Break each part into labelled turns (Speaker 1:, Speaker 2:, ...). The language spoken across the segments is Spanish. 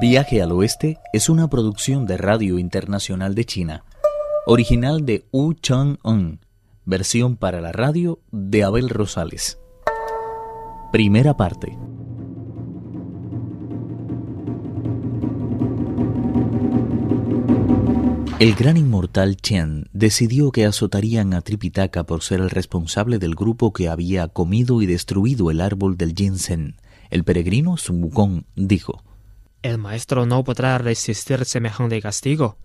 Speaker 1: Viaje al Oeste es una producción de Radio Internacional de China, original de Wu Chang-un, versión para la radio de Abel Rosales. Primera parte. El gran inmortal Chen decidió que azotarían a Tripitaka por ser el responsable del grupo que había comido y destruido el árbol del ginseng. El peregrino Sun Wukong dijo:
Speaker 2: El maestro no podrá resistir semejante castigo.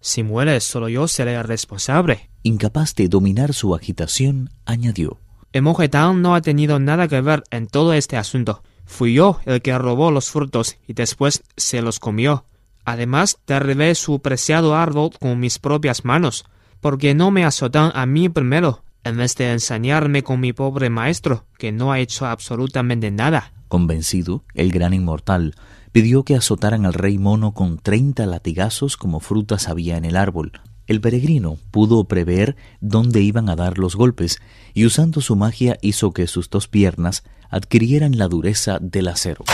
Speaker 2: Si muere, solo yo seré el responsable.
Speaker 1: Incapaz de dominar su agitación, añadió:
Speaker 2: El monje Tang no ha tenido nada que ver en todo este asunto. Fui yo el que robó los frutos y después se los comió. Además, derribé su preciado árbol con mis propias manos, porque no me azotan a mí primero, en vez de ensañarme con mi pobre maestro, que no ha hecho absolutamente nada.
Speaker 1: Convencido, el gran inmortal pidió que azotaran al rey mono con treinta latigazos como frutas había en el árbol. El peregrino pudo prever dónde iban a dar los golpes, y usando su magia hizo que sus dos piernas adquirieran la dureza del acero.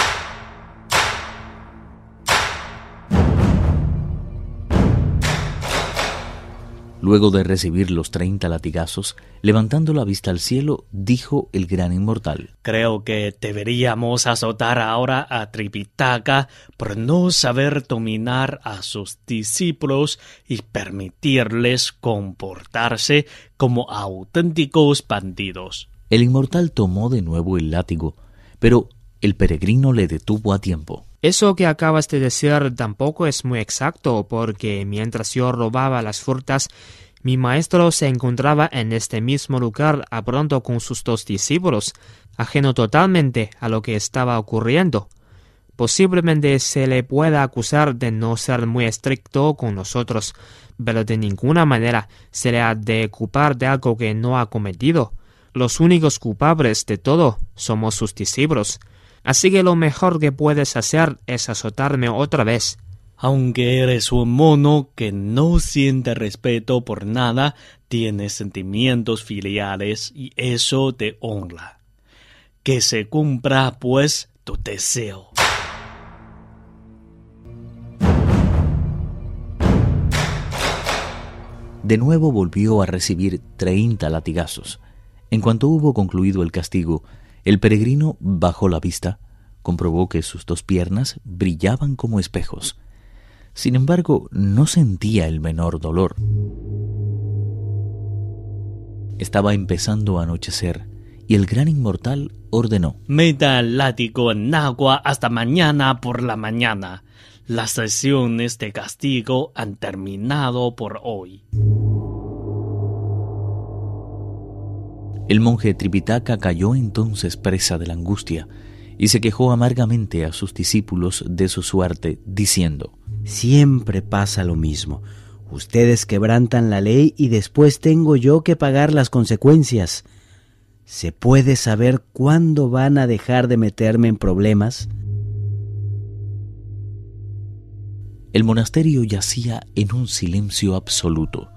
Speaker 1: Luego de recibir los treinta latigazos, levantando la vista al cielo, dijo el gran inmortal.
Speaker 3: Creo que deberíamos azotar ahora a Tripitaka por no saber dominar a sus discípulos y permitirles comportarse como auténticos bandidos.
Speaker 1: El inmortal tomó de nuevo el látigo, pero el peregrino le detuvo a tiempo.
Speaker 2: Eso que acabas de decir tampoco es muy exacto, porque mientras yo robaba las frutas, mi maestro se encontraba en este mismo lugar a pronto con sus dos discípulos, ajeno totalmente a lo que estaba ocurriendo. Posiblemente se le pueda acusar de no ser muy estricto con nosotros, pero de ninguna manera se le ha de culpar de algo que no ha cometido. Los únicos culpables de todo somos sus discípulos. Así que lo mejor que puedes hacer es azotarme otra vez.
Speaker 3: Aunque eres un mono que no siente respeto por nada, tienes sentimientos filiales y eso te honra. Que se cumpla, pues, tu deseo.
Speaker 1: De nuevo volvió a recibir treinta latigazos. En cuanto hubo concluido el castigo, el peregrino bajó la vista, comprobó que sus dos piernas brillaban como espejos. Sin embargo, no sentía el menor dolor. Estaba empezando a anochecer y el gran inmortal ordenó.
Speaker 3: Meta el látigo en agua hasta mañana por la mañana. Las sesiones de castigo han terminado por hoy.
Speaker 1: El monje Tripitaka cayó entonces presa de la angustia y se quejó amargamente a sus discípulos de su suerte, diciendo,
Speaker 4: Siempre pasa lo mismo. Ustedes quebrantan la ley y después tengo yo que pagar las consecuencias. ¿Se puede saber cuándo van a dejar de meterme en problemas?
Speaker 1: El monasterio yacía en un silencio absoluto.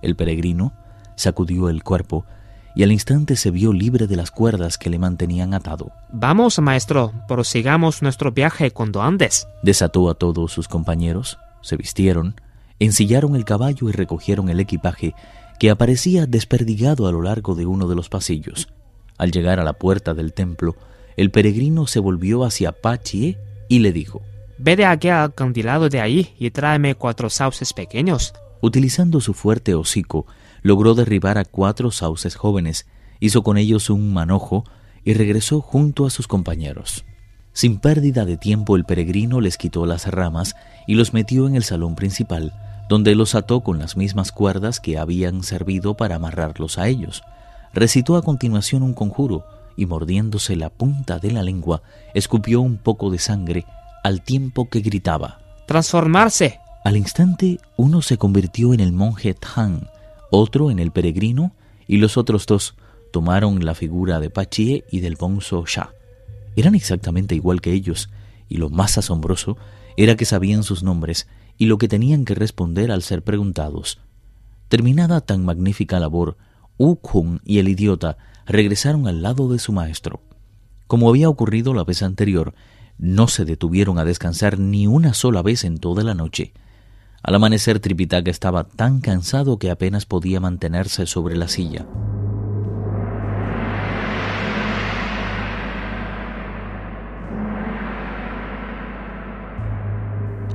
Speaker 1: El peregrino sacudió el cuerpo y al instante se vio libre de las cuerdas que le mantenían atado.
Speaker 2: Vamos, maestro, prosigamos nuestro viaje cuando andes.
Speaker 1: Desató a todos sus compañeros, se vistieron, ensillaron el caballo y recogieron el equipaje que aparecía desperdigado a lo largo de uno de los pasillos. Al llegar a la puerta del templo, el peregrino se volvió hacia Pachie y le dijo,
Speaker 2: Ve de aquel acantilado de ahí y tráeme cuatro sauces pequeños.
Speaker 1: Utilizando su fuerte hocico, logró derribar a cuatro sauces jóvenes, hizo con ellos un manojo y regresó junto a sus compañeros. Sin pérdida de tiempo el peregrino les quitó las ramas y los metió en el salón principal, donde los ató con las mismas cuerdas que habían servido para amarrarlos a ellos. Recitó a continuación un conjuro y mordiéndose la punta de la lengua, escupió un poco de sangre al tiempo que gritaba
Speaker 2: Transformarse.
Speaker 1: Al instante uno se convirtió en el monje Tang, otro en el peregrino, y los otros dos tomaron la figura de Pachie y del bonzo Sha. Eran exactamente igual que ellos, y lo más asombroso era que sabían sus nombres y lo que tenían que responder al ser preguntados. Terminada tan magnífica labor, Wu Kung y el idiota regresaron al lado de su maestro. Como había ocurrido la vez anterior, no se detuvieron a descansar ni una sola vez en toda la noche. Al amanecer Tripitaka estaba tan cansado que apenas podía mantenerse sobre la silla.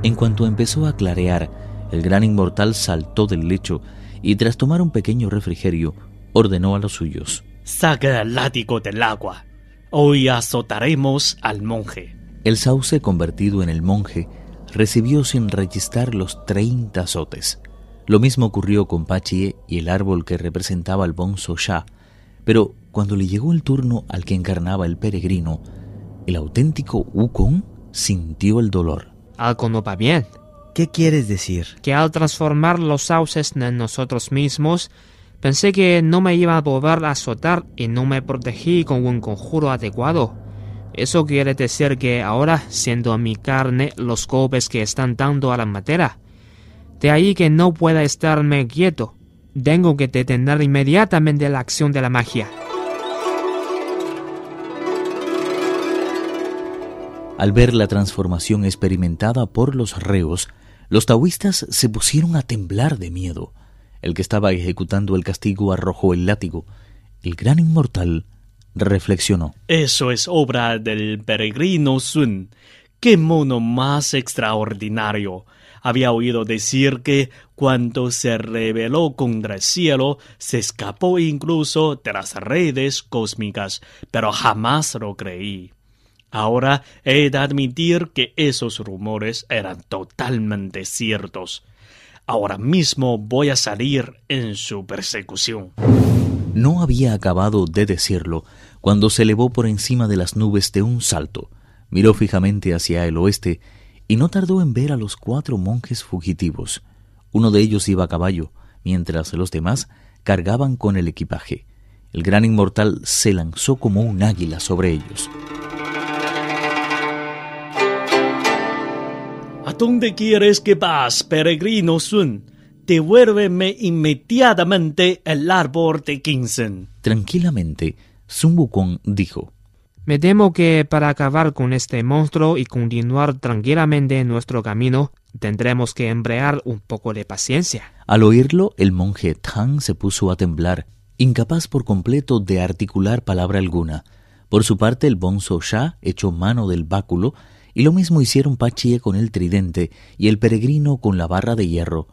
Speaker 1: En cuanto empezó a clarear, el gran inmortal saltó del lecho y tras tomar un pequeño refrigerio, ordenó a los suyos.
Speaker 3: Saca el látigo del agua. Hoy azotaremos al monje.
Speaker 1: El sauce convertido en el monje recibió sin rechistar los treinta azotes. Lo mismo ocurrió con Pachie y el árbol que representaba al bonzo Sha, pero cuando le llegó el turno al que encarnaba el peregrino, el auténtico Wukong sintió el dolor.
Speaker 2: Algo no va bien.
Speaker 4: ¿Qué quieres decir?
Speaker 2: Que al transformar los sauces en nosotros mismos, pensé que no me iba a volver a azotar y no me protegí con un conjuro adecuado. Eso quiere decir que ahora siento en mi carne los golpes que están dando a la madera. De ahí que no pueda estarme quieto. Tengo que detener inmediatamente la acción de la magia.
Speaker 1: Al ver la transformación experimentada por los reos, los taoístas se pusieron a temblar de miedo. El que estaba ejecutando el castigo arrojó el látigo. El gran inmortal reflexionó.
Speaker 3: Eso es obra del peregrino Sun. ¡Qué mono más extraordinario! Había oído decir que cuando se rebeló contra el cielo, se escapó incluso de las redes cósmicas, pero jamás lo creí. Ahora he de admitir que esos rumores eran totalmente ciertos. Ahora mismo voy a salir en su persecución.
Speaker 1: No había acabado de decirlo cuando se elevó por encima de las nubes de un salto, miró fijamente hacia el oeste y no tardó en ver a los cuatro monjes fugitivos. Uno de ellos iba a caballo, mientras los demás cargaban con el equipaje. El gran inmortal se lanzó como un águila sobre ellos.
Speaker 3: ¿A dónde quieres que vas, peregrino Sun? Devuélveme inmediatamente el árbol de Kinsen.
Speaker 1: Tranquilamente, Sun Wukong dijo,
Speaker 2: Me temo que para acabar con este monstruo y continuar tranquilamente en nuestro camino, tendremos que emplear un poco de paciencia.
Speaker 1: Al oírlo, el monje Tang se puso a temblar, incapaz por completo de articular palabra alguna. Por su parte, el bonzo Sha echó mano del báculo y lo mismo hicieron Pachie con el tridente y el peregrino con la barra de hierro.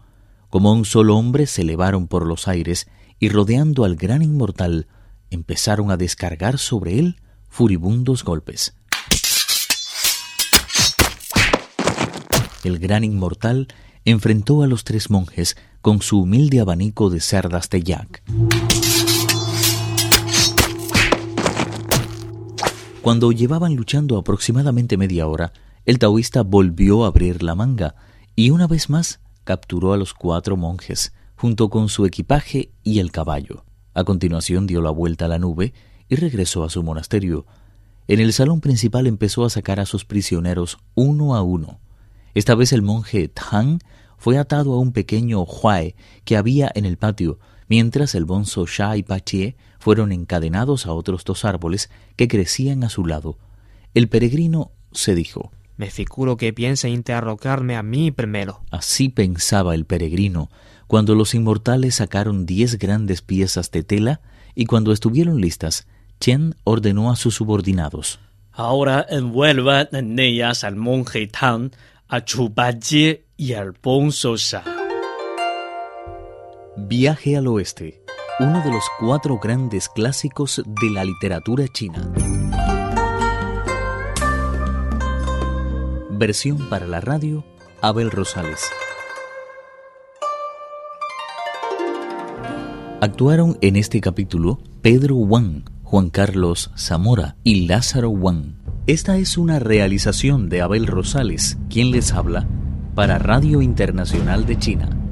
Speaker 1: Como un solo hombre se elevaron por los aires y rodeando al gran inmortal, empezaron a descargar sobre él furibundos golpes. El gran inmortal enfrentó a los tres monjes con su humilde abanico de cerdas de yak. Cuando llevaban luchando aproximadamente media hora, el taoísta volvió a abrir la manga y una vez más capturó a los cuatro monjes, junto con su equipaje y el caballo. A continuación dio la vuelta a la nube y regresó a su monasterio. En el salón principal empezó a sacar a sus prisioneros uno a uno. Esta vez el monje Tang fue atado a un pequeño huae que había en el patio, mientras el bonzo Sha y Pachie fueron encadenados a otros dos árboles que crecían a su lado. El peregrino se dijo
Speaker 2: Me figuro que piensa interrogarme a mí primero.
Speaker 1: Así pensaba el peregrino cuando los inmortales sacaron diez grandes piezas de tela y cuando estuvieron listas, Chen ordenó a sus subordinados
Speaker 3: Ahora envuelvan en ellas al monje Tang, a Chupaye y al Bonzo Sha.
Speaker 1: Viaje al oeste uno de los cuatro grandes clásicos de la literatura china. Versión para la radio, Abel Rosales. Actuaron en este capítulo Pedro Wang, Juan Carlos Zamora y Lázaro Wang. Esta es una realización de Abel Rosales, quien les habla, para Radio Internacional de China.